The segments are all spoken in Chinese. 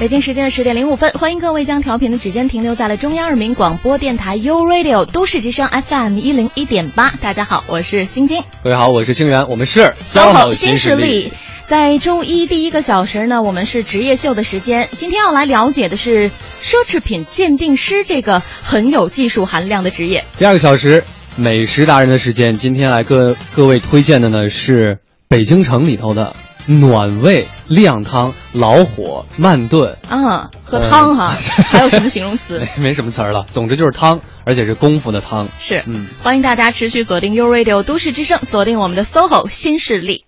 北京时间的十点零五分，欢迎各位将调频的指针停留在了中央人民广播电台 U Radio 都市之声 FM 一零一点八。大家好，我是晶晶。各位好，我是清源，我们是 SOHO 新势力。在周一第一个小时呢，我们是职业秀的时间。今天要来了解的是奢侈品鉴定师这个很有技术含量的职业。第二个小时，美食达人的时间。今天来各各位推荐的呢是北京城里头的。暖胃靓汤，老火慢炖啊，喝汤哈，还有什么形容词？没什么词儿了，总之就是汤，而且是功夫的汤。是，嗯，欢迎大家持续锁定 U Radio 都市之声，锁定我们的 SOHO 新势力。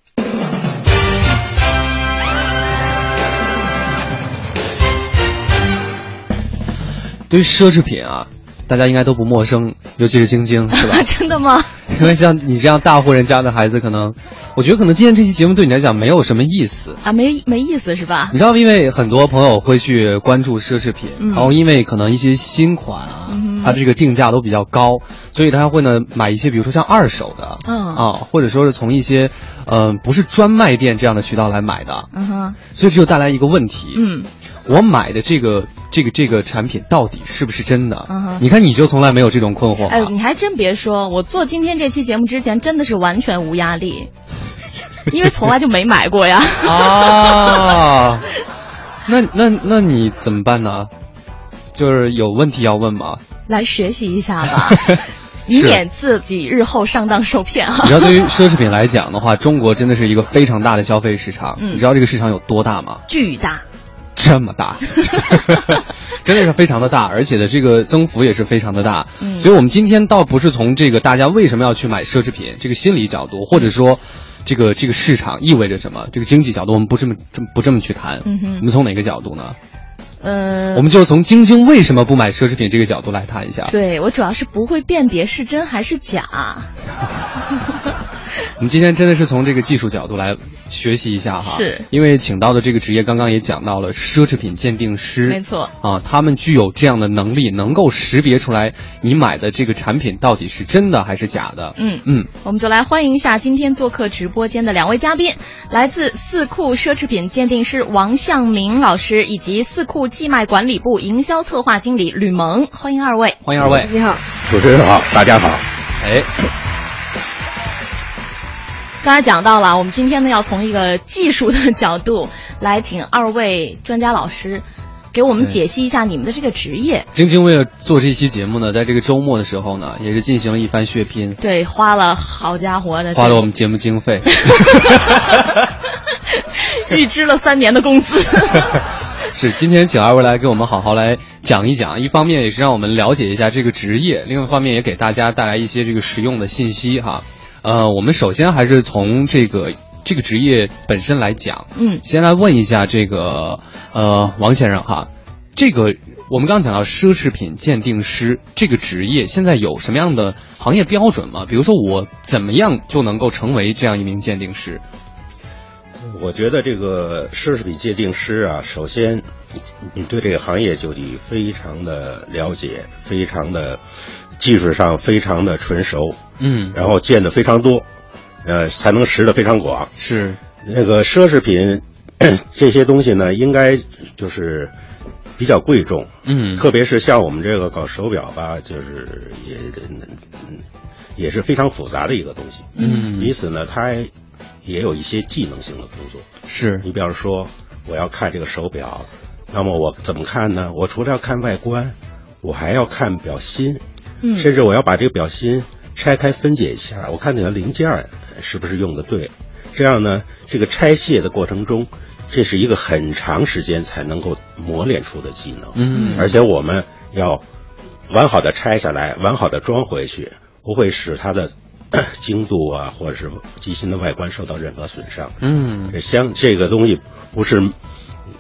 对于奢侈品啊。大家应该都不陌生，尤其是晶晶，是吧？真的吗？因为像你这样大户人家的孩子，可能，我觉得可能今天这期节目对你来讲没有什么意思啊，没没意思是吧？你知道，因为很多朋友会去关注奢侈品，然后因为可能一些新款啊，它这个定价都比较高，所以他会呢买一些，比如说像二手的，嗯啊，或者说是从一些，嗯，不是专卖店这样的渠道来买的，嗯哼，所以这就带来一个问题，嗯。我买的这个这个这个产品到底是不是真的？你看你就从来没有这种困惑。哎，你还真别说，我做今天这期节目之前真的是完全无压力，因为从来就没买过呀。啊，那那那你怎么办呢？就是有问题要问吗？来学习一下吧，以免自己日后上当受骗啊。你知道，对于奢侈品来讲的话，中国真的是一个非常大的消费市场。你知道这个市场有多大吗？巨大。这么大，真的是非常的大，而且的这个增幅也是非常的大。所以，我们今天倒不是从这个大家为什么要去买奢侈品这个心理角度，或者说，这个这个市场意味着什么这个经济角度，我们不这么这不这么去谈。我们从哪个角度呢？嗯，我们就从晶晶为什么不买奢侈品这个角度来谈一下。对我主要是不会辨别是真还是假。我们今天真的是从这个技术角度来学习一下哈，是，因为请到的这个职业刚刚也讲到了奢侈品鉴定师，没错。啊，他们具有这样的能力，能够识别出来你买的这个产品到底是真的还是假的。嗯。嗯，我们就来欢迎一下今天做客直播间的两位嘉宾，来自四库奢侈品鉴定师王向明老师以及四库寄卖管理部营销策划经理吕萌，欢迎二位，欢迎二位，你好，主持人好，大家好，哎。刚才讲到了，我们今天呢要从一个技术的角度来请二位专家老师给我们解析一下你们的这个职业。晶晶为了做这期节目呢，在这个周末的时候呢，也是进行了一番血拼。对，花了好家伙的，花了我们节目经费，预支了三年的工资。是，今天请二位来给我们好好来讲一讲，一方面也是让我们了解一下这个职业，另外一方面也给大家带来一些这个实用的信息哈。呃，我们首先还是从这个这个职业本身来讲，嗯，先来问一下这个呃王先生哈，这个我们刚刚讲到奢侈品鉴定师这个职业，现在有什么样的行业标准吗？比如说我怎么样就能够成为这样一名鉴定师？我觉得这个奢侈品鉴定师啊，首先你对这个行业就得非常的了解，非常的。技术上非常的纯熟，嗯，然后见的非常多，呃，才能识的非常广。是那个奢侈品 这些东西呢，应该就是比较贵重，嗯，特别是像我们这个搞手表吧，就是也也是非常复杂的一个东西，嗯，因此呢，它也有一些技能性的工作。是你比方说，我要看这个手表，那么我怎么看呢？我除了要看外观，我还要看表芯。甚至我要把这个表芯拆开分解一下，我看你的零件是不是用的对。这样呢，这个拆卸的过程中，这是一个很长时间才能够磨练出的技能。嗯，而且我们要完好的拆下来，完好的装回去，不会使它的 精度啊，或者是机芯的外观受到任何损伤。嗯，相这个东西不是，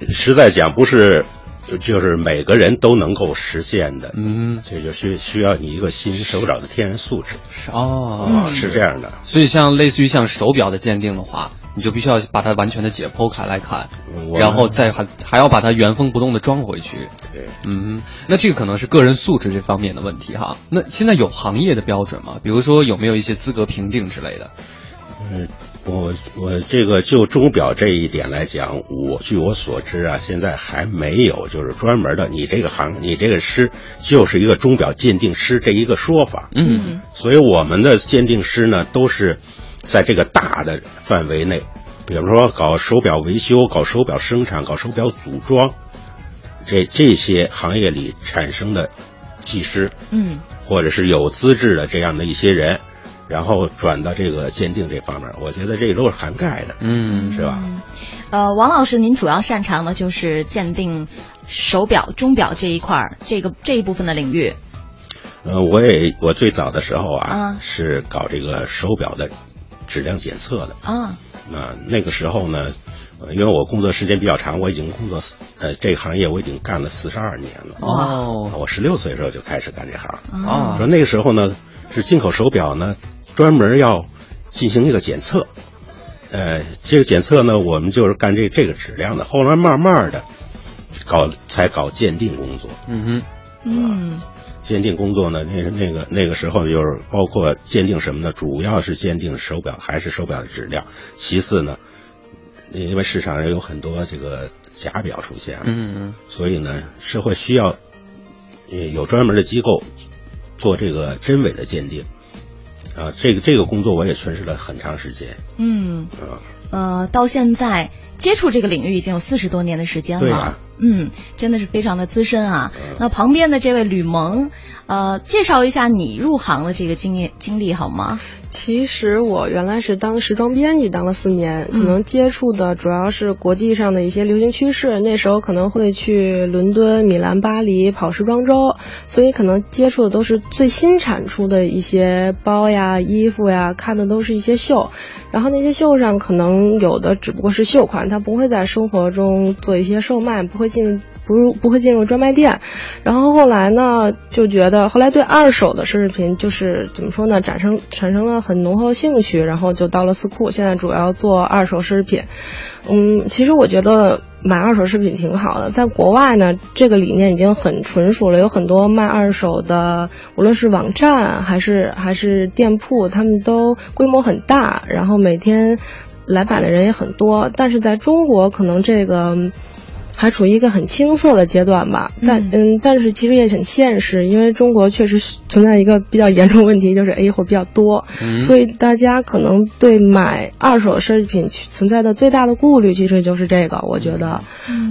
实在讲不是。就就是每个人都能够实现的，嗯，这就需需要你一个新手表的天然素质是，哦，是这样的。所以像类似于像手表的鉴定的话，你就必须要把它完全的解剖开来看，然后再还还要把它原封不动的装回去。对，嗯，那这个可能是个人素质这方面的问题哈。那现在有行业的标准吗？比如说有没有一些资格评定之类的？嗯，我我这个就钟表这一点来讲，我据我所知啊，现在还没有就是专门的你这个行你这个师就是一个钟表鉴定师这一个说法。嗯，所以我们的鉴定师呢都是在这个大的范围内，比如说搞手表维修、搞手表生产、搞手表组装，这这些行业里产生的技师，嗯，或者是有资质的这样的一些人。然后转到这个鉴定这方面，我觉得这都是涵盖的，嗯，是吧？呃，王老师，您主要擅长的就是鉴定手表、钟表这一块儿，这个这一部分的领域。呃，我也我最早的时候啊，是搞这个手表的质量检测的啊。那那个时候呢，因为我工作时间比较长，我已经工作呃这个行业我已经干了四十二年了。哦，我十六岁的时候就开始干这行。哦，说那个时候呢，是进口手表呢。专门要进行一个检测，呃，这个检测呢，我们就是干这这个质量的。后来慢慢的搞才搞鉴定工作。嗯哼，嗯，鉴定工作呢，那那个那个时候就是包括鉴定什么呢？主要是鉴定手表还是手表的质量。其次呢，因为市场上有很多这个假表出现了，嗯嗯，所以呢，社会需要有专门的机构做这个真伪的鉴定。啊，这个这个工作我也从事了很长时间。嗯，呃，到现在接触这个领域已经有四十多年的时间了。嗯，真的是非常的资深啊。那旁边的这位吕蒙，呃，介绍一下你入行的这个经验经历好吗？其实我原来是当时装编辑，当了四年，可能接触的主要是国际上的一些流行趋势。那时候可能会去伦敦、米兰、巴黎跑时装周，所以可能接触的都是最新产出的一些包呀、衣服呀，看的都是一些秀。然后那些秀上可能有的只不过是秀款，他不会在生活中做一些售卖，不会进不入不会进入专卖店。然后后来呢，就觉得后来对二手的奢侈品就是怎么说呢，产生产生了很浓厚兴趣，然后就到了四库，现在主要做二手奢侈品。嗯，其实我觉得。买二手饰品挺好的，在国外呢，这个理念已经很纯熟了，有很多卖二手的，无论是网站还是还是店铺，他们都规模很大，然后每天来买的人也很多。但是在中国，可能这个。还处于一个很青涩的阶段吧，但嗯，但是其实也很现实，因为中国确实存在一个比较严重问题，就是 A 货比较多，所以大家可能对买二手奢侈品存在的最大的顾虑，其实就是这个，我觉得。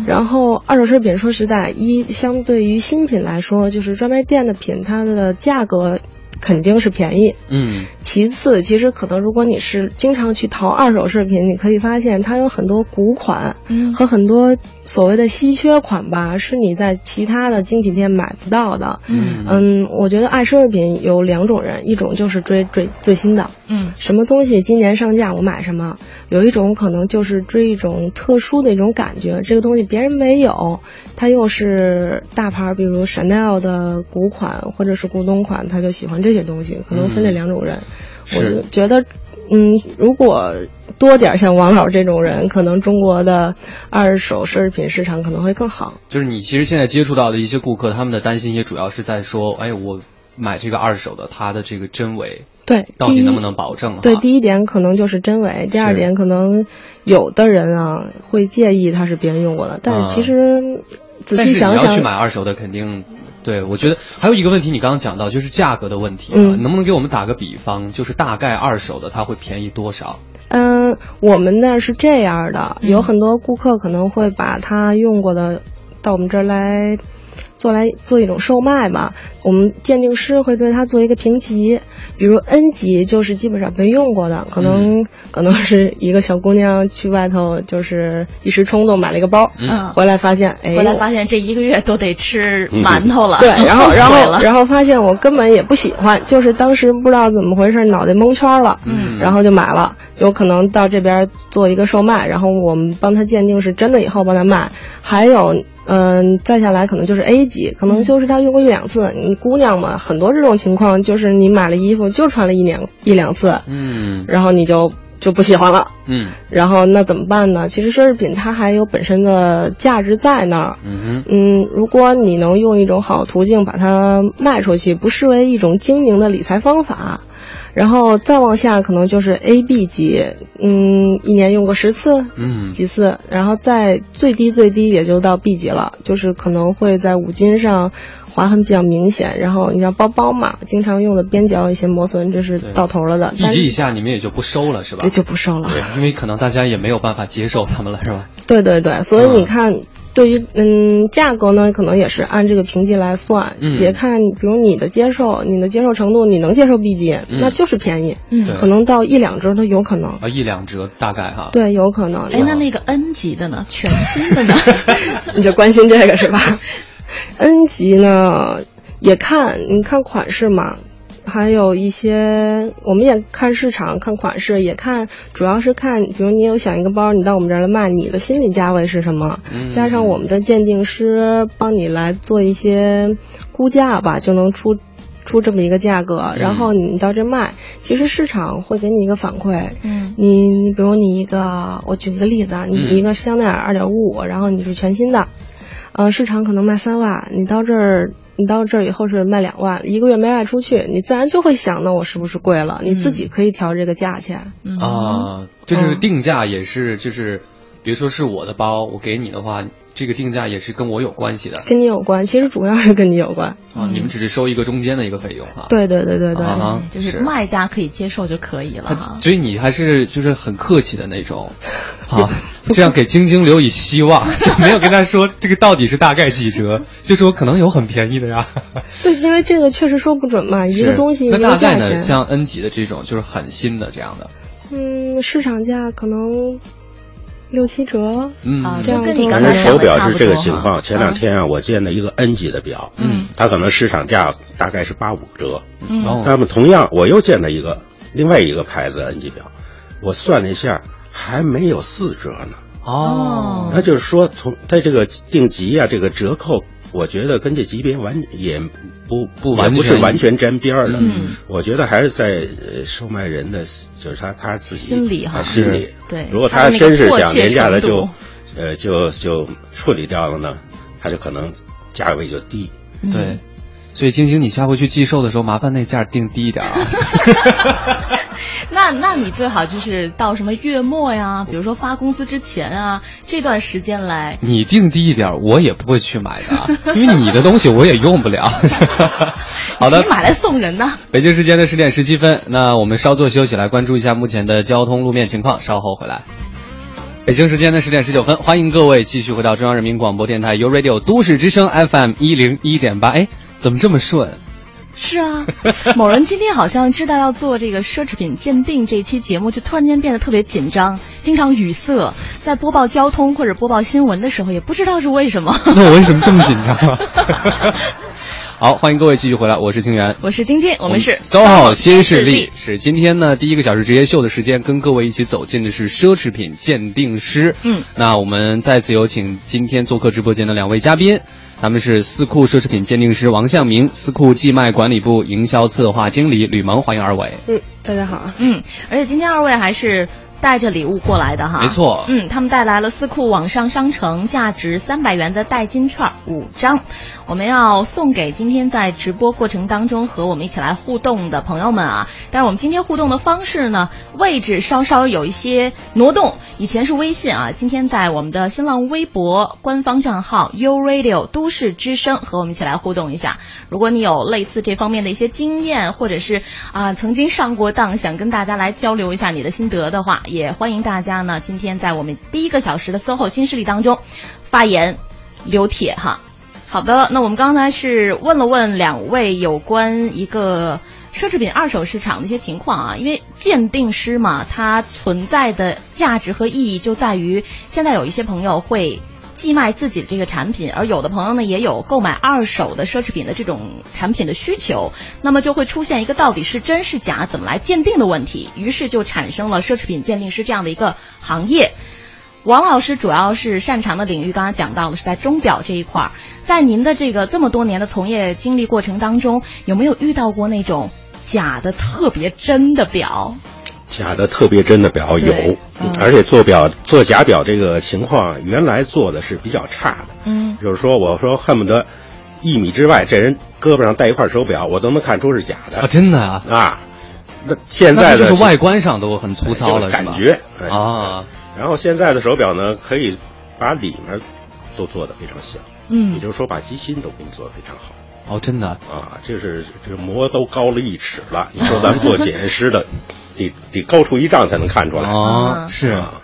然后二手奢侈品说实在，一相对于新品来说，就是专卖店的品，它的价格。肯定是便宜，嗯。其次，其实可能如果你是经常去淘二手饰品，你可以发现它有很多古款，嗯，和很多所谓的稀缺款吧，是你在其他的精品店买不到的，嗯嗯。我觉得爱奢侈品有两种人，一种就是追追最新的，嗯，什么东西今年上架我买什么；有一种可能就是追一种特殊的一种感觉，这个东西别人没有，它又是大牌，比如 Chanel 的古款或者是古董款，他就喜欢这。这些东西可能分这两种人，我就觉得，嗯，如果多点像王老这种人，可能中国的二手奢侈品市场可能会更好。就是你其实现在接触到的一些顾客，他们的担心也主要是在说，哎，我买这个二手的，它的这个真伪，对，到底能不能保证？对，第一点可能就是真伪，第二点可能有的人啊会介意它是别人用过的，但是其实仔细想想，要去买二手的肯定。对，我觉得还有一个问题，你刚刚讲到就是价格的问题，能不能给我们打个比方，就是大概二手的它会便宜多少？嗯，我们那是这样的，有很多顾客可能会把他用过的到我们这儿来。做来做一种售卖嘛，我们鉴定师会对它做一个评级，比如 N 级就是基本上没用过的，可能可能是一个小姑娘去外头就是一时冲动买了一个包，嗯，回来发现，哎，回来发现这一个月都得吃馒头了，对，然后 然后然后发现我根本也不喜欢，就是当时不知道怎么回事，脑袋蒙圈了，嗯，然后就买了，有可能到这边做一个售卖，然后我们帮他鉴定是真的以后帮他卖，还有。嗯，再下来可能就是 A 级，可能就是他用过一两次。你姑娘嘛，很多这种情况，就是你买了衣服就穿了一两一两次，嗯，然后你就就不喜欢了，嗯，然后那怎么办呢？其实奢侈品它还有本身的价值在那儿，嗯嗯，如果你能用一种好途径把它卖出去，不失为一种精明的理财方法。然后再往下可能就是 A、B 级，嗯，一年用过十次，嗯，几次，然后再最低最低也就到 B 级了，就是可能会在五金上划痕比较明显，然后你像包包嘛，经常用的边角一些磨损，这是到头了的。一级以下你们也就不收了是吧？这就不收了，因为可能大家也没有办法接受他们了是吧？对对对，所以你看。对于嗯价格呢，可能也是按这个评级来算，也看比如你的接受，你的接受程度，你能接受 B 级，那就是便宜，嗯，可能到一两折都有可能啊，一两折大概哈，对，有可能。哎，那那个 N 级的呢？全新的呢？你就关心这个是吧？N 级呢，也看你看款式嘛。还有一些，我们也看市场、看款式，也看，主要是看，比如你有想一个包，你到我们这儿来卖，你的心理价位是什么？加上我们的鉴定师帮你来做一些估价吧，就能出出这么一个价格。然后你到这卖，其实市场会给你一个反馈。嗯，你你比如你一个，我举一个例子啊，你一个香奈儿二点五五，然后你是全新的，呃，市场可能卖三万，你到这儿。你到这儿以后是卖两万，一个月没卖出去，你自然就会想，那我是不是贵了？你自己可以调这个价钱。啊，就是定价也是，就是比如说是我的包，我给你的话。这个定价也是跟我有关系的，跟你有关，其实主要是跟你有关啊。你们只是收一个中间的一个费用哈。对对对对对，就是卖家可以接受就可以了。所以你还是就是很客气的那种，啊，这样给晶晶留以希望，就没有跟他说这个到底是大概几折，就说可能有很便宜的呀。对，因为这个确实说不准嘛，一个东西一个价钱。那大概呢，像 N 级的这种就是很新的这样的，嗯，市场价可能。六七折，嗯，就跟你刚才手表是这个情况。前两天啊，我见了一个 N 级的表，嗯，它可能市场价大概是八五折，嗯，那么同样我又见了一个另外一个牌子 N 级表，我算了一下，还没有四折呢。哦，那就是说从在这个定级啊，这个折扣。我觉得跟这级别完也不不完不是完全沾边儿的，我觉得还是在售卖人的，就是他他自己心理哈，心理对。如果他真是想廉价的，就呃就就处理掉了呢，他就可能价位就低。对，所以晶晶，你下回去寄售的时候，麻烦那价定低一点啊。那那你最好就是到什么月末呀，比如说发工资之前啊，这段时间来。你定低一点，我也不会去买的，因为你的东西我也用不了。好的，你买来送人呢。北京时间的十点十七分，那我们稍作休息，来关注一下目前的交通路面情况，稍后回来。北京时间的十点十九分，欢迎各位继续回到中央人民广播电台 u Radio 都市之声 FM 一零一点八。哎，怎么这么顺？是啊，某人今天好像知道要做这个奢侈品鉴定这一期节目，就突然间变得特别紧张，经常语塞，在播报交通或者播报新闻的时候，也不知道是为什么。那我为什么这么紧张啊？好，欢迎各位继续回来，我是清源，我是晶晶，我们是 SOHO 新势力。是今天呢第一个小时职业秀的时间，跟各位一起走进的是奢侈品鉴定师。嗯，那我们再次有请今天做客直播间的两位嘉宾。他们是四库奢侈品鉴定师王向明，四库寄卖管理部营销策划经理吕萌，欢迎二位。嗯，大家好。嗯，而且今天二位还是。带着礼物过来的哈，没错，嗯，他们带来了四库网上商城价值三百元的代金券五张，我们要送给今天在直播过程当中和我们一起来互动的朋友们啊。但是我们今天互动的方式呢，位置稍稍有一些挪动，以前是微信啊，今天在我们的新浪微博官方账号 U Radio 都市之声和我们一起来互动一下。如果你有类似这方面的一些经验，或者是啊曾经上过当，想跟大家来交流一下你的心得的话。也欢迎大家呢，今天在我们第一个小时的 SOHO 新势力当中发言留帖哈。好的，那我们刚才是问了问两位有关一个奢侈品二手市场的一些情况啊，因为鉴定师嘛，它存在的价值和意义就在于现在有一些朋友会。寄卖自己的这个产品，而有的朋友呢也有购买二手的奢侈品的这种产品的需求，那么就会出现一个到底是真是假，怎么来鉴定的问题，于是就产生了奢侈品鉴定师这样的一个行业。王老师主要是擅长的领域，刚刚讲到的是在钟表这一块儿，在您的这个这么多年的从业经历过程当中，有没有遇到过那种假的特别真的表？假的特别真的表有，而且做表做假表这个情况，原来做的是比较差的。嗯，就是说，我说恨不得一米之外，这人胳膊上戴一块手表，我都能看出是假的。啊，真的啊！啊，那现在的就是外观上都很粗糙了，感觉啊。然后现在的手表呢，可以把里面都做的非常小，嗯，也就是说把机芯都给你做的非常好。哦，真的啊，就是这个膜都高了一尺了。你说咱 们做检验师的，得得高出一丈才能看出来啊。是啊，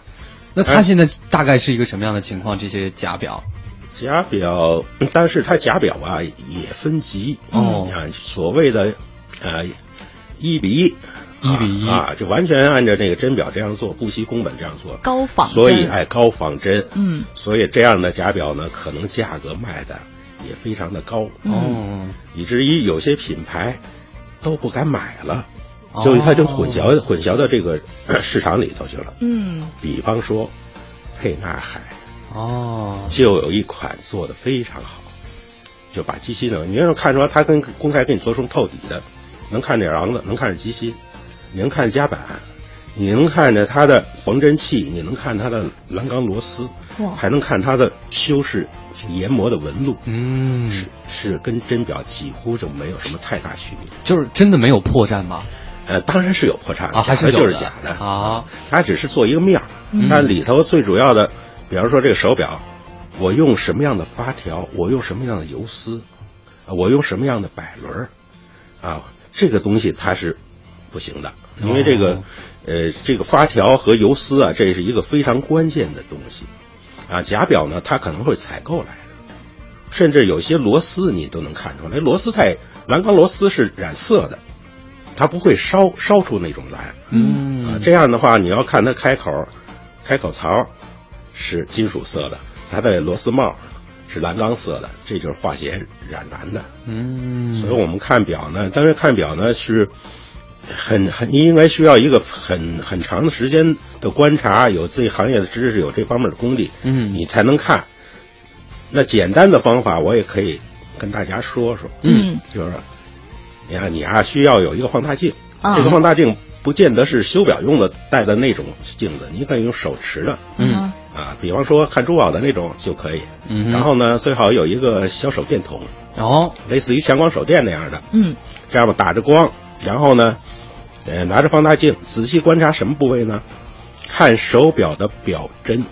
那它现在大概是一个什么样的情况？这些假表，假表，但是它假表啊也分级哦。你看，所谓的呃一比一。一比一啊，就完全按照那个真表这样做，不惜工本这样做，高仿，所以哎高仿真，嗯，所以这样的假表呢，可能价格卖的也非常的高哦，以至于有些品牌都不敢买了，就它就混淆混淆到这个 市场里头去了，嗯，比方说沛纳海哦，就有一款做的非常好，就把机芯呢，你要看出来它跟公开给你做成透底的，能看见瓤子，能看见机芯。你能看夹板，你能看着它的缝针器，你能看它的栏杆螺丝，还能看它的修饰研磨的纹路，嗯，是是跟真表几乎就没有什么太大区别，就是真的没有破绽吗？呃，当然是有破绽的，还是就是假的啊，它只是做一个面儿，但里头最主要的，比方说这个手表，我用什么样的发条，我用什么样的游丝，我用什么样的摆轮，啊，这个东西它是。不行的，因为这个，呃，这个发条和游丝啊，这是一个非常关键的东西，啊，假表呢，它可能会采购来的，甚至有些螺丝你都能看出来，螺丝太蓝钢螺丝是染色的，它不会烧烧出那种蓝，嗯，啊，这样的话你要看它开口，开口槽是金属色的，它的螺丝帽是蓝钢色的，这就是化学染蓝的，嗯，所以我们看表呢，当然看表呢是。很很，你应该需要一个很很长的时间的观察，有自己行业的知识，有这方面的功底，嗯，你才能看。那简单的方法我也可以跟大家说说，嗯，就是，你看你啊，需要有一个放大镜，这个放大镜不见得是修表用的带的那种镜子，你可以用手持的，嗯，啊，比方说看珠宝的那种就可以，嗯，然后呢，最好有一个小手电筒，哦，类似于强光手电那样的，嗯，这样吧，打着光，然后呢。呃，拿着放大镜仔细观察什么部位呢？看手表的表针，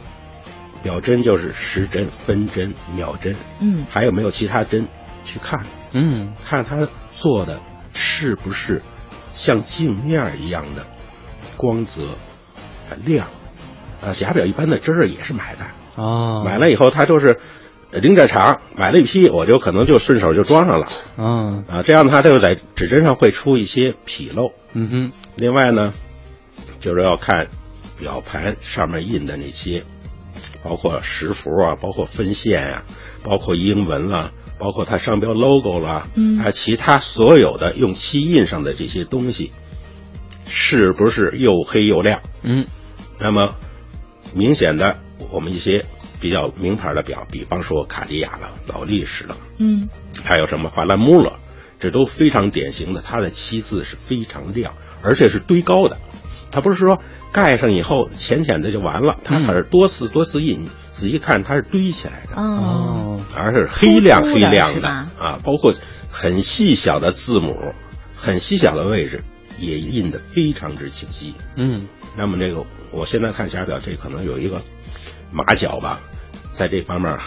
表针就是时针、分针、秒针，嗯，还有没有其他针？去看，嗯，看它做的是不是像镜面一样的光泽、啊亮。啊，假表一般的针儿也是买的，啊，买了以后它就是。零件厂买了一批，我就可能就顺手就装上了。嗯啊，这样的话，它就在指针上会出一些纰漏。嗯哼。另外呢，就是要看表盘上面印的那些，包括时符啊，包括分线呀，包括英文了，包括它商标 logo 啦，嗯，还有其他所有的用漆印上的这些东西，是不是又黑又亮？嗯。那么明显的，我们一些。比较名牌的表，比方说卡地亚了，劳力士了，嗯，还有什么法兰穆勒，这都非常典型的，它的漆字是非常亮，而且是堆高的，它不是说盖上以后浅浅的就完了，它还是多次多次印，仔细看它是堆起来的，哦，而是黑亮黑亮的啊，包括很细小的字母，很细小的位置也印得非常之清晰，嗯，那么这个我现在看下表，这可能有一个。马脚吧，在这方面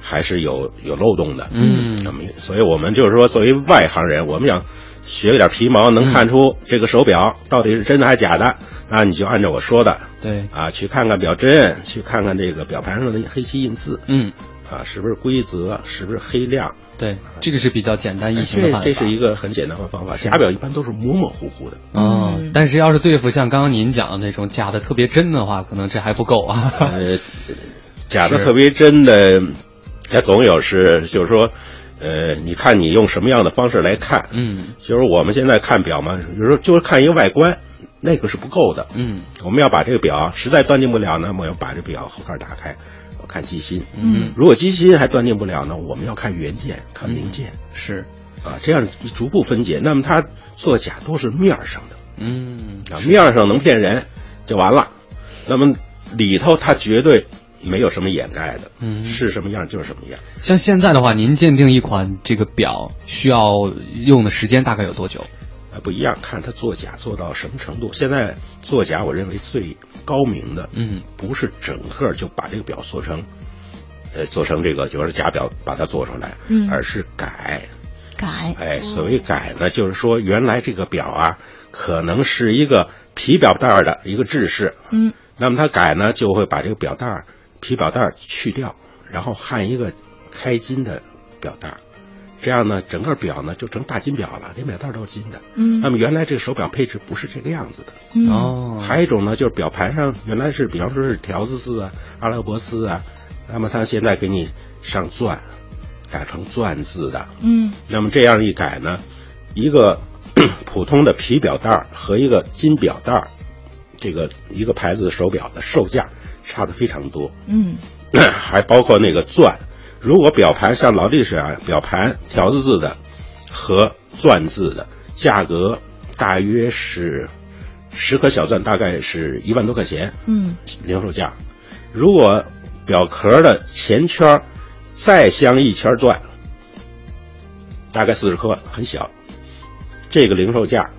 还是有有漏洞的。嗯，那么所以我们就是说，作为外行人，我们想学一点皮毛，能看出这个手表到底是真的还是假的，那你就按照我说的，对啊，去看看表针，去看看这个表盘上的黑漆印字，嗯，啊，是不是规则，是不是黑亮？对，这个是比较简单易行的方法。这是一个很简单的方法。假表一般都是模模糊糊的。哦，但是要是对付像刚刚您讲的那种假的特别真的话，可能这还不够啊。呃，假的特别真的，它总有是，就是说，呃，你看你用什么样的方式来看？嗯，就是我们现在看表嘛，有时候就是看一个外观，那个是不够的。嗯，我们要把这个表实在断定不了呢，我要把这表后盖打开。我看机芯，嗯，如果机芯还断定不了呢，我们要看元件，看零件，是，啊，这样逐步分解。那么它做假都是面上的，嗯，啊，面上能骗人就完了，那么里头它绝对没有什么掩盖的，嗯，是什么样就是什么样。像现在的话，您鉴定一款这个表需要用的时间大概有多久？呃不一样，看他作假做到什么程度。现在作假，我认为最高明的，嗯，不是整个就把这个表做成，呃，做成这个就是假表，把它做出来，嗯，而是改，改，哎，所谓改呢，就是说原来这个表啊，可能是一个皮表带的一个制式，嗯，那么它改呢，就会把这个表带皮表带去掉，然后焊一个开金的表带。这样呢，整个表呢就成大金表了，连表带都是金的。嗯，那么原来这个手表配置不是这个样子的。哦，还有一种呢，就是表盘上原来是，比方说是条子字啊、阿拉伯字啊，那么它现在给你上钻，改成钻字的。嗯，那么这样一改呢，一个 普通的皮表带和一个金表带，这个一个牌子的手表的售价差的非常多。嗯，还包括那个钻。如果表盘像劳力士啊，表盘条子字的和钻字的价格大约是十颗小钻，大概是一万多块钱。嗯，零售价。如果表壳的前圈再镶一圈钻，大概四十颗，很小。这个零售价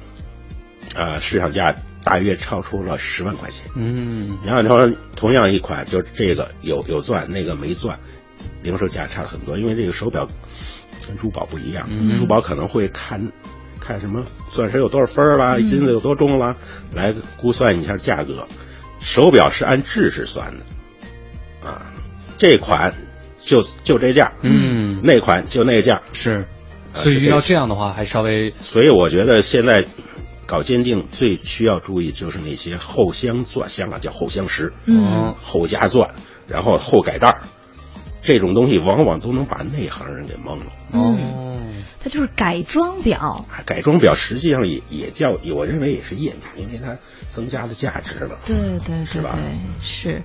啊，市场价大约超出了十万块钱。嗯，然后你说同样一款，就是这个有有钻，那个没钻。零售价差很多，因为这个手表跟珠宝不一样，珠宝可能会看看什么钻石有多少分啦，金子有多重啦，来估算一下价格。手表是按制式算的，啊，这款就就这价，嗯，那款就那价，是，所以遇到这样的话还稍微，所以我觉得现在搞鉴定最需要注意就是那些后镶钻，香港叫后镶石，嗯，后加钻，然后后改带儿。这种东西往往都能把内行人给蒙了。哦，它就是改装表。改装表实际上也也叫，我认为也是赝品，因为它增加了价值了。对对对对，是。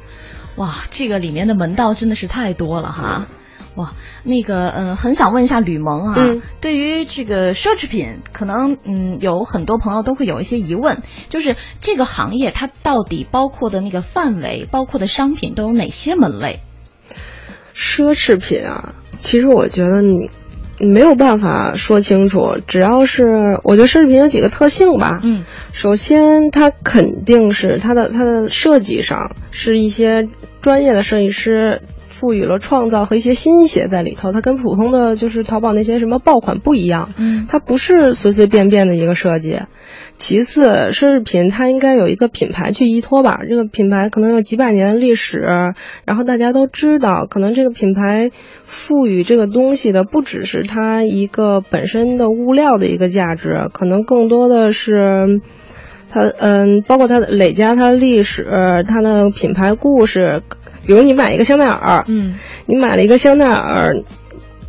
哇，这个里面的门道真的是太多了哈。哇，那个嗯，很想问一下吕蒙啊，嗯、对于这个奢侈品，可能嗯有很多朋友都会有一些疑问，就是这个行业它到底包括的那个范围，包括的商品都有哪些门类？奢侈品啊，其实我觉得你没有办法说清楚。只要是我觉得奢侈品有几个特性吧。嗯，首先它肯定是它的它的设计上是一些专业的设计师赋予了创造和一些新血在里头。它跟普通的就是淘宝那些什么爆款不一样。嗯，它不是随随便便的一个设计。其次，奢侈品它应该有一个品牌去依托吧，这个品牌可能有几百年的历史，然后大家都知道，可能这个品牌赋予这个东西的不只是它一个本身的物料的一个价值，可能更多的是它，嗯，包括它的累加它的历史，它的品牌故事。比如你买一个香奈儿，嗯，你买了一个香奈儿。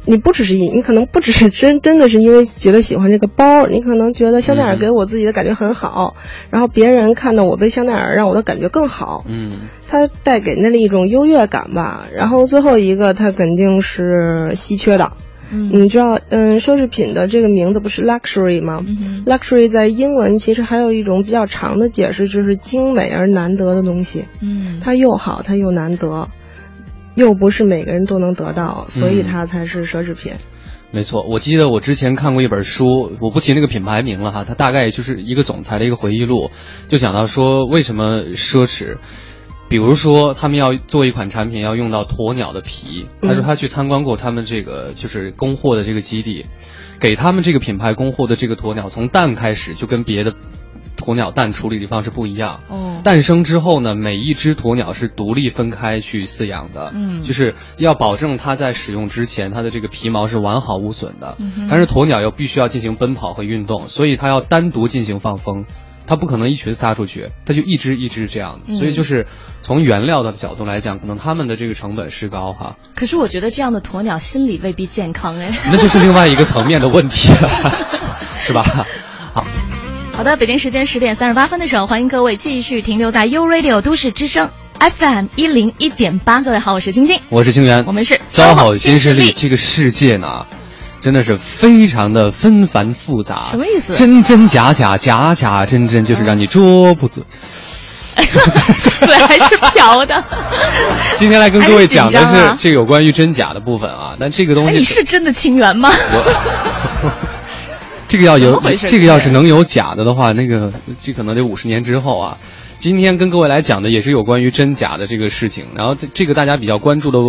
你不只是因，你可能不只是真真的是因为觉得喜欢这个包，你可能觉得香奈儿给我自己的感觉很好，然后别人看到我背香奈儿，让我的感觉更好。嗯，它带给那里一种优越感吧。然后最后一个，它肯定是稀缺的。嗯，你知道，嗯，奢侈品的这个名字不是 luxury 吗、嗯、？luxury 在英文其实还有一种比较长的解释，就是精美而难得的东西。嗯，它又好，它又难得。又不是每个人都能得到，所以它才是奢侈品。嗯、没错，我记得我之前看过一本书，我不提那个品牌名了哈，它大概就是一个总裁的一个回忆录，就讲到说为什么奢侈，比如说他们要做一款产品要用到鸵鸟的皮，他说他去参观过他们这个就是供货的这个基地，给他们这个品牌供货的这个鸵鸟从蛋开始就跟别的。鸵鸟蛋处理的方式不一样，哦，诞生之后呢，每一只鸵鸟是独立分开去饲养的，嗯，就是要保证它在使用之前，它的这个皮毛是完好无损的，嗯、但是鸵鸟又必须要进行奔跑和运动，所以它要单独进行放风，它不可能一群撒出去，它就一只一只这样，嗯、所以就是从原料的角度来讲，可能他们的这个成本是高哈。可是我觉得这样的鸵鸟心理未必健康哎，那就是另外一个层面的问题了，是吧？好。好的，北京时间十点三十八分的时候，欢迎各位继续停留在 U Radio 都市之声 FM 一零一点八。各位好，我是晶晶，我是清源，我们是三好新势力。这个世界呢，真的是非常的纷繁复杂。什么意思？真真假假，假假真真，就是让你捉不准。对，还是嫖的。今天来跟各位讲的是是这个有关于真假的部分啊。但这个东西，你是真的情缘吗？这个要有这个要是能有假的的话，那个这可能得五十年之后啊。今天跟各位来讲的也是有关于真假的这个事情，然后这这个大家比较关注的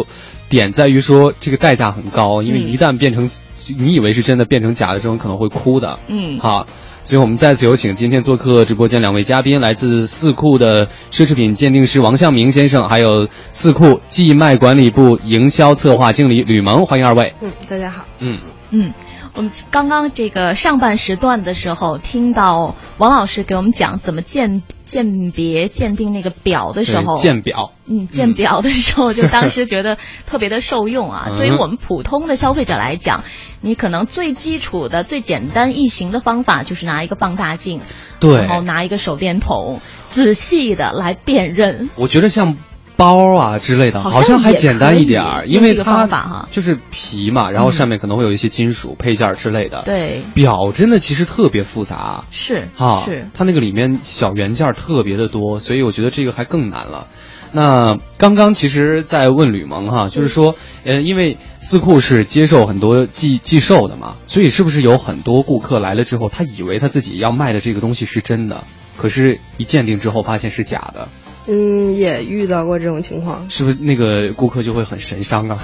点在于说这个代价很高，因为一旦变成你以为是真的变成假的，这种可能会哭的。嗯，好，所以我们再次有请今天做客直播间两位嘉宾，来自四库的奢侈品鉴定师王向明先生，还有四库寄卖管理部营销策划经理吕萌，欢迎二位。嗯，大家好。嗯嗯。我们刚刚这个上半时段的时候，听到王老师给我们讲怎么鉴鉴别、鉴定那个表的时候，鉴表，嗯，鉴表的时候，就当时觉得特别的受用啊。对于我们普通的消费者来讲，你可能最基础的、最简单易行的方法就是拿一个放大镜，对，然后拿一个手电筒，仔细的来辨认。我觉得像。包啊之类的，好像还简单一点儿，因为它就是皮嘛，然后上面可能会有一些金属配件之类的。对，表真的其实特别复杂，是啊，是它那个里面小元件特别的多，所以我觉得这个还更难了。那刚刚其实，在问吕蒙哈，就是说，呃，因为四库是接受很多寄寄售的嘛，所以是不是有很多顾客来了之后，他以为他自己要卖的这个东西是真的，可是一鉴定之后发现是假的。嗯，也遇到过这种情况，是不是那个顾客就会很神伤啊？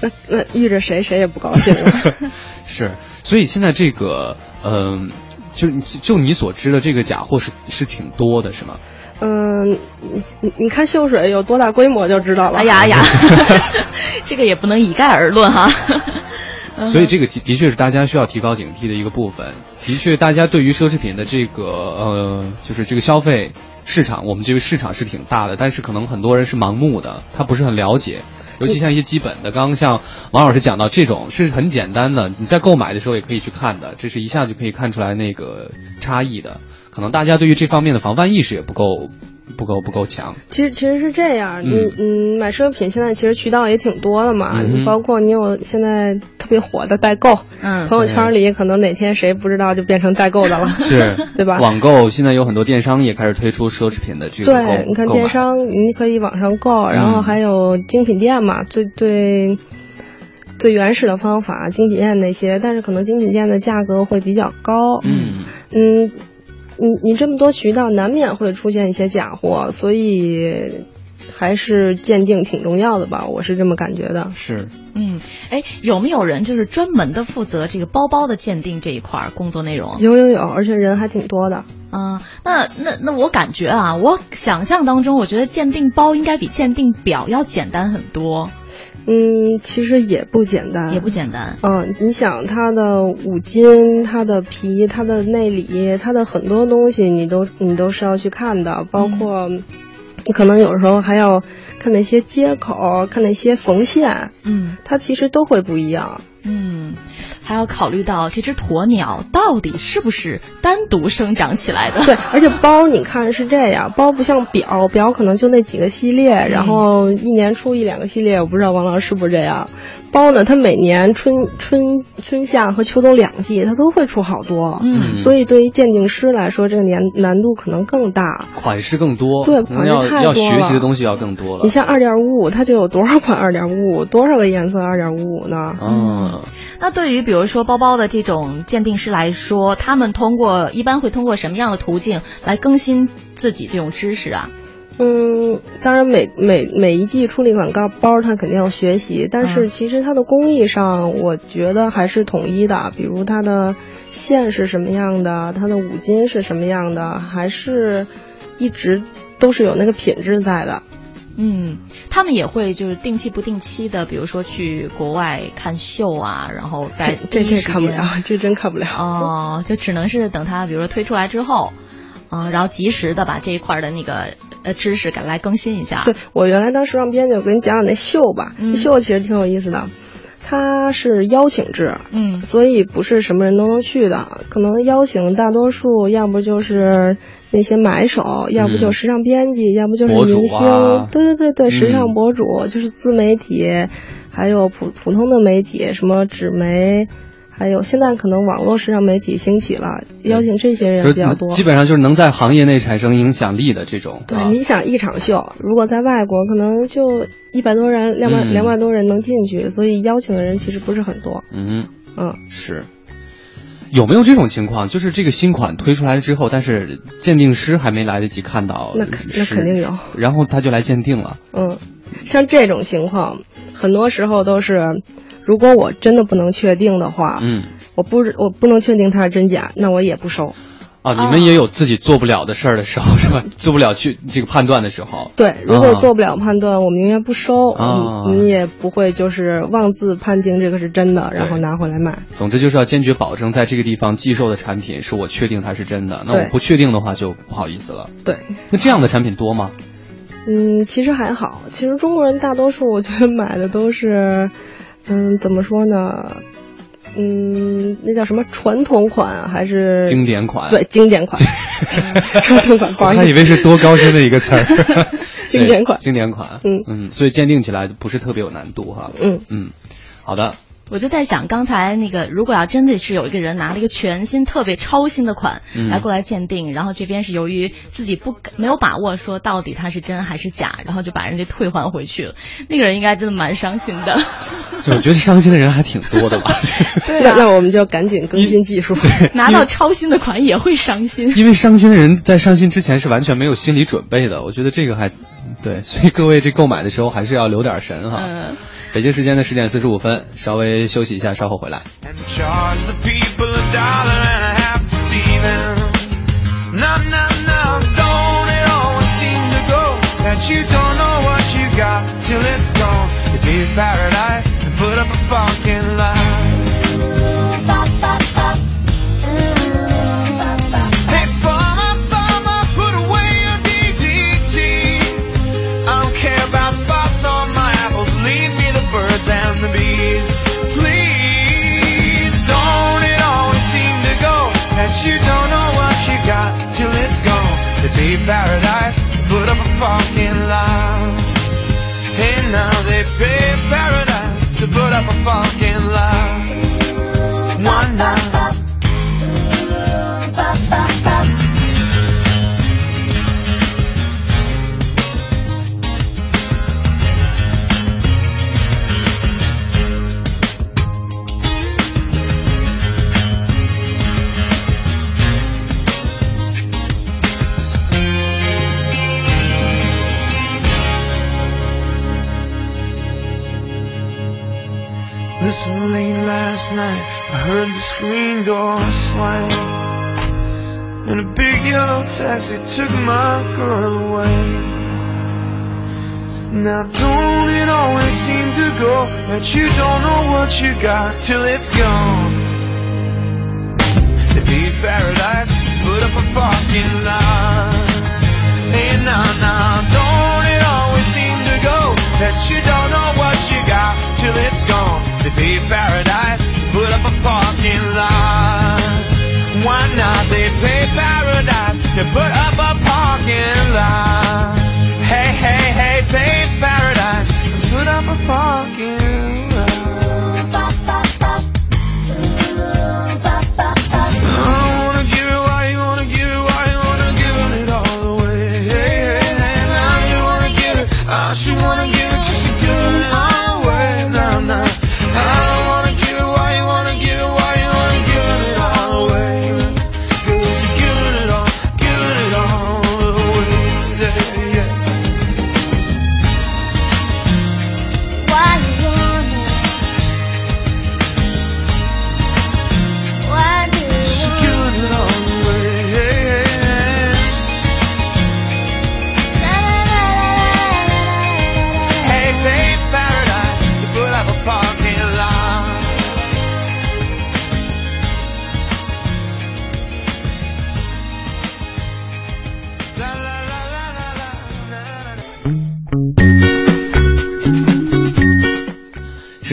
那 那遇着谁谁也不高兴了。是，所以现在这个，嗯，就就你所知的这个假货是是挺多的，是吗？嗯，你你看秀水有多大规模就知道了。哎呀呀，这个也不能一概而论哈。所以这个的确是大家需要提高警惕的一个部分。的确，大家对于奢侈品的这个呃，就是这个消费。市场，我们这个市场是挺大的，但是可能很多人是盲目的，他不是很了解，尤其像一些基本的，刚刚像王老师讲到这种是很简单的，你在购买的时候也可以去看的，这是一下就可以看出来那个差异的，可能大家对于这方面的防范意识也不够。不够不够强。其实其实是这样，你嗯买奢侈品现在其实渠道也挺多的嘛，你包括你有现在特别火的代购，嗯，朋友圈里可能哪天谁不知道就变成代购的了，是，对吧？网购现在有很多电商也开始推出奢侈品的这个对，你看电商你可以网上购，然后还有精品店嘛，最最最原始的方法，精品店那些，但是可能精品店的价格会比较高，嗯嗯。你你这么多渠道，难免会出现一些假货，所以还是鉴定挺重要的吧？我是这么感觉的。是，嗯，哎，有没有人就是专门的负责这个包包的鉴定这一块工作内容？有有有，而且人还挺多的。嗯，那那那我感觉啊，我想象当中，我觉得鉴定包应该比鉴定表要简单很多。嗯，其实也不简单，也不简单。嗯，你想它的五金、它的皮、它的内里、它的很多东西，你都你都是要去看的，包括你可能有时候还要看那些接口，看那些缝线，嗯，它其实都会不一样。嗯，还要考虑到这只鸵鸟到底是不是单独生长起来的？对，而且包你看是这样，包不像表，表可能就那几个系列，然后一年出一两个系列，我不知道王老师是不是这样。包呢，它每年春春春夏和秋冬两季，它都会出好多。嗯，所以对于鉴定师来说，这个年难度可能更大，款式更多。对，款式太多了。要学习的东西要更多了。你像二点五五，它就有多少款二点五五，多少个颜色二点五五呢？嗯，那对于比如说包包的这种鉴定师来说，他们通过一般会通过什么样的途径来更新自己这种知识啊？嗯，当然每每每一季出了一款高包，它肯定要学习。但是其实它的工艺上，我觉得还是统一的。比如它的线是什么样的，它的五金是什么样的，还是一直都是有那个品质在的。嗯，他们也会就是定期不定期的，比如说去国外看秀啊，然后在这这看不了，这真看不了哦，就只能是等它比如说推出来之后。啊，然后及时的把这一块的那个呃知识赶来更新一下。对我原来当时让编辑，我给你讲讲那秀吧。秀其实挺有意思的，它是邀请制，嗯，所以不是什么人都能去的。可能邀请大多数，要不就是那些买手，要不就时尚编辑，要不就是明星。对对对对，时尚博主就是自媒体，还有普普通的媒体，什么纸媒。还有现在可能网络时尚媒体兴起了，邀请这些人比较多。基本上就是能在行业内产生影响力的这种。对，你想一场秀，如果在外国，可能就一百多人、两百两百多人能进去，所以邀请的人其实不是很多。嗯嗯，是。有没有这种情况？就是这个新款推出来之后，但是鉴定师还没来得及看到，那肯那肯定有，然后他就来鉴定了。嗯，像这种情况，很多时候都是，如果我真的不能确定的话，嗯，我不我不能确定它是真假，那我也不收。啊，你们也有自己做不了的事儿的时候是吧？做不了去这个判断的时候。对，如果做不了判断，我们宁愿不收，啊你也不会就是妄自判定这个是真的，然后拿回来卖。总之就是要坚决保证在这个地方寄售的产品是我确定它是真的，那我不确定的话就不好意思了。对，那这样的产品多吗？嗯，其实还好。其实中国人大多数我觉得买的都是，嗯，怎么说呢？嗯，那叫什么传统款还是经典款？对，经典款。传统款，我还以为是多高深的一个词儿。经典款，经典款。嗯嗯，所以鉴定起来不是特别有难度哈。嗯嗯，好的。我就在想，刚才那个，如果要真的是有一个人拿了一个全新、特别超新的款来过来鉴定，然后这边是由于自己不没有把握说到底它是真还是假，然后就把人家退还回去了，那个人应该真的蛮伤心的。我觉得伤心的人还挺多的吧。对那那我们就赶紧更新技术，拿到超新的款也会伤心。因为伤心的人在伤心之前是完全没有心理准备的，我觉得这个还对，所以各位这购买的时候还是要留点神哈。嗯。北京时间的十点四十五分，稍微休息一下，稍后回来。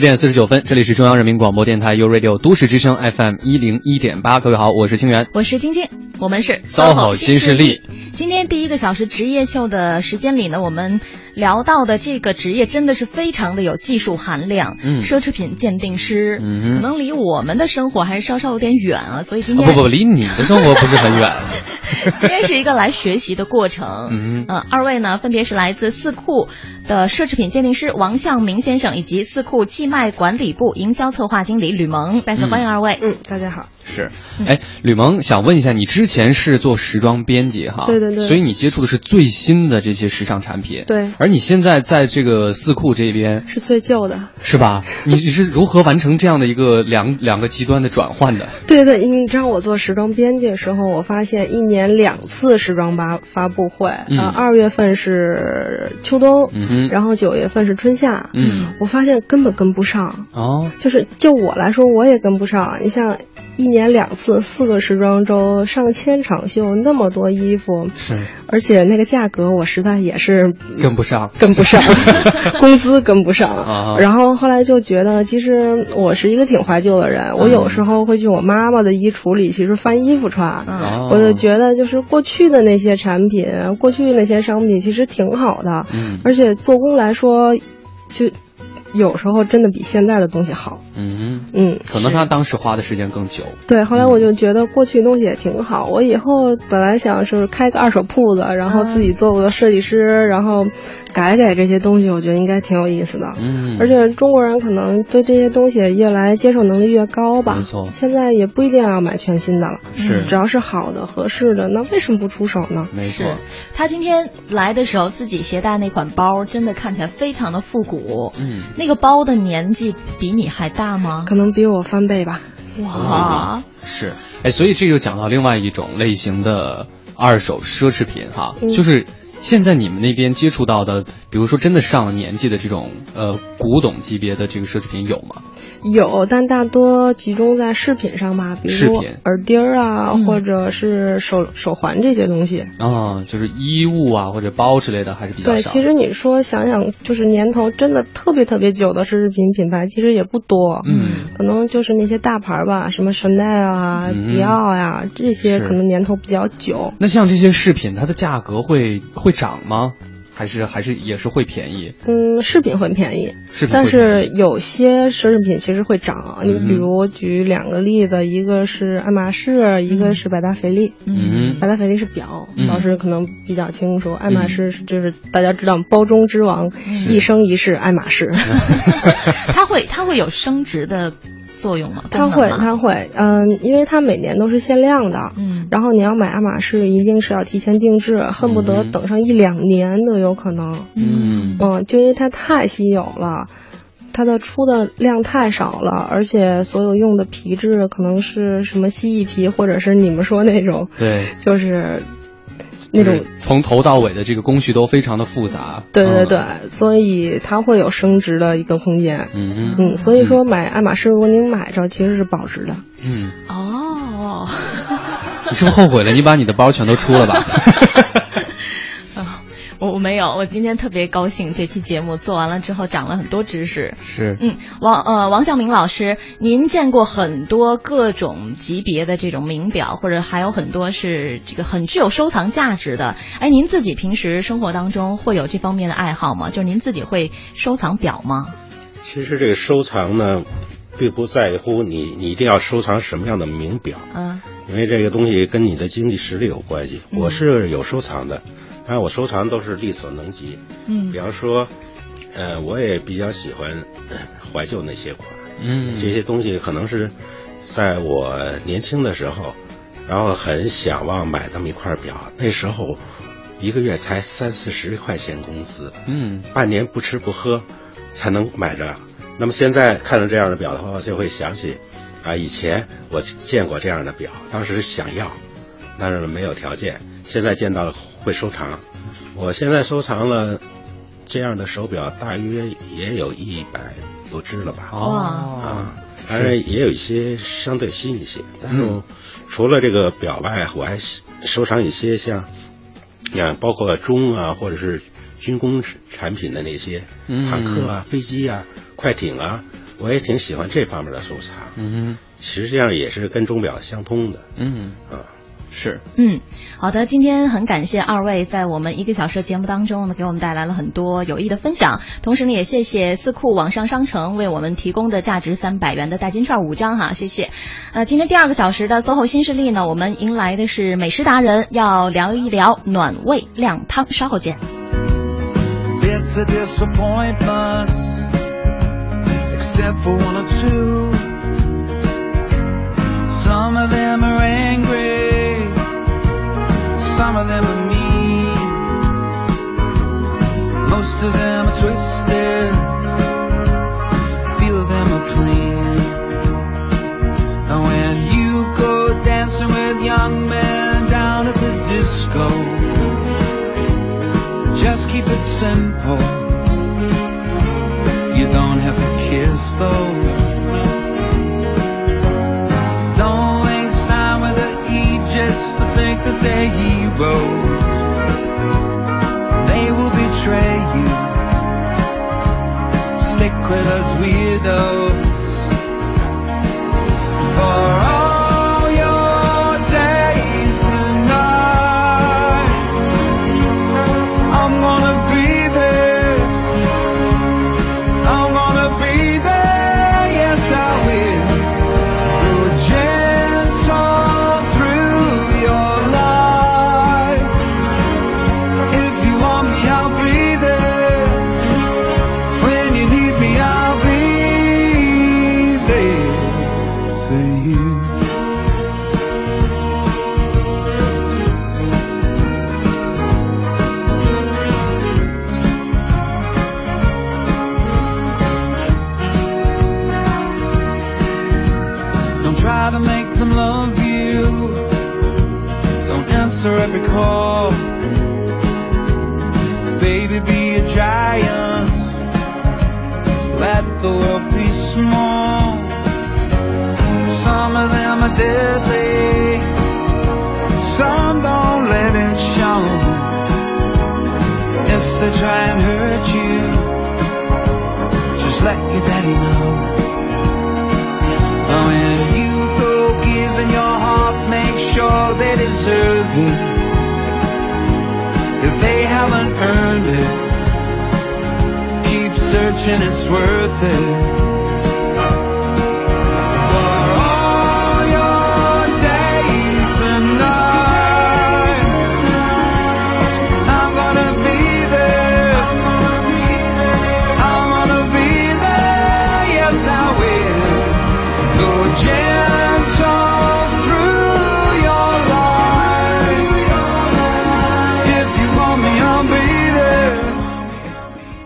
点四十九分，这里是中央人民广播电台 u Radio 都市之声 FM 一零一点八。各位好，我是清源，我是晶晶，我们是骚好新势力。今天第一个小时职业秀的时间里呢，我们聊到的这个职业真的是非常的有技术含量，嗯奢侈品鉴定师，嗯可能离我们的生活还是稍稍有点远啊，所以今天、啊不不，离你的生活不是很远。今天是一个来学习的过程。嗯嗯，二位呢分别是来自四库的奢侈品鉴定师王向明先生，以及四库寄卖管理部营销策划经理吕萌。再次欢迎二位。嗯，大家好。是，哎，吕蒙想问一下，你之前是做时装编辑哈？对对对。所以你接触的是最新的这些时尚产品。对。而你现在在这个四库这边是最旧的，是吧？你你是如何完成这样的一个两两个极端的转换的？对对，你知道我做时装编辑的时候，我发现一年两次时装发发布会，啊，二月份是秋冬，嗯然后九月份是春夏，嗯，我发现根本跟不上。哦。就是就我来说，我也跟不上。你像。一年两次，四个时装周，上千场秀，那么多衣服，是，而且那个价格，我实在也是跟不上，跟不上，工资跟不上。然后后来就觉得，其实我是一个挺怀旧的人，我有时候会去我妈妈的衣橱里，其实翻衣服穿。我就觉得，就是过去的那些产品，过去的那些商品，其实挺好的。嗯，而且做工来说，就。有时候真的比现在的东西好，嗯嗯，可能他当时花的时间更久。对，后来我就觉得过去东西也挺好。我以后本来想是开个二手铺子，然后自己做个设计师，然后改改这些东西，我觉得应该挺有意思的。嗯，而且中国人可能对这些东西越来接受能力越高吧。没错，现在也不一定要买全新的了，是，只要是好的、合适的，那为什么不出手呢？没错，他今天来的时候自己携带那款包，真的看起来非常的复古。嗯，那。这个包的年纪比你还大吗？可能比我翻倍吧。哇，是，哎，所以这就讲到另外一种类型的二手奢侈品哈，就是。现在你们那边接触到的，比如说真的上了年纪的这种呃古董级别的这个奢侈品有吗？有，但大多集中在饰品上吧，比如耳钉啊，或者是手手环这些东西。啊，就是衣物啊或者包之类的还是比较少。对，其实你说想想，就是年头真的特别特别久的奢侈品品牌，其实也不多。嗯，可能就是那些大牌吧，什么 Chanel 啊、迪奥呀这些，可能年头比较久。那像这些饰品，它的价格会？会涨吗？还是还是也是会便宜？嗯，饰品会便宜，饰品但是有些奢侈品其实会涨。你比如我举两个例子，一个是爱马仕，一个是百达翡丽。嗯，百达翡丽是表，老师可能比较清楚。爱马仕就是大家知道包中之王，一生一世爱马仕。它会它会有升值的。作用吗？它会，它会，嗯，因为它每年都是限量的，嗯，然后你要买爱马仕，一定是要提前定制，恨不得等上一两年都有可能，嗯，嗯，就因为它太稀有了，它的出的量太少了，而且所有用的皮质可能是什么蜥蜴皮，或者是你们说那种，对，就是。那种从头到尾的这个工序都非常的复杂，对对对，所以它会有升值的一个空间。嗯嗯，所以说买爱马仕，如果您买着，其实是保值的。嗯哦，你是不是后悔了？你把你的包全都出了吧？我我没有，我今天特别高兴，这期节目做完了之后长了很多知识。是，嗯，王呃王向明老师，您见过很多各种级别的这种名表，或者还有很多是这个很具有收藏价值的。哎，您自己平时生活当中会有这方面的爱好吗？就是您自己会收藏表吗？其实这个收藏呢，并不在乎你你一定要收藏什么样的名表，嗯，因为这个东西跟你的经济实力有关系。我是有收藏的。但我收藏都是力所能及，嗯，比方说，呃，我也比较喜欢怀旧那些款，嗯，这些东西可能是在我年轻的时候，然后很想望买那么一块表，那时候一个月才三四十块钱工资，嗯，半年不吃不喝才能买着。那么现在看到这样的表的话，就会想起啊，以前我见过这样的表，当时想要，但是没有条件。现在见到了会收藏，我现在收藏了这样的手表，大约也有一百多只了吧。哦啊，当然也有一些相对新一些。但是除了这个表外，我还收藏一些像，啊，包括钟啊，或者是军工产品的那些坦克啊、飞机啊、快艇啊，我也挺喜欢这方面的收藏。嗯，实际上也是跟钟表相通的。嗯啊。是，嗯，好的，今天很感谢二位在我们一个小时的节目当中呢，给我们带来了很多有益的分享。同时呢，也谢谢四库网上商城为我们提供的价值三百元的代金券五张哈，谢谢。呃，今天第二个小时的 SOHO 新势力呢，我们迎来的是美食达人，要聊一聊暖胃靓汤，稍后见。It's a disappointment, except for one or two.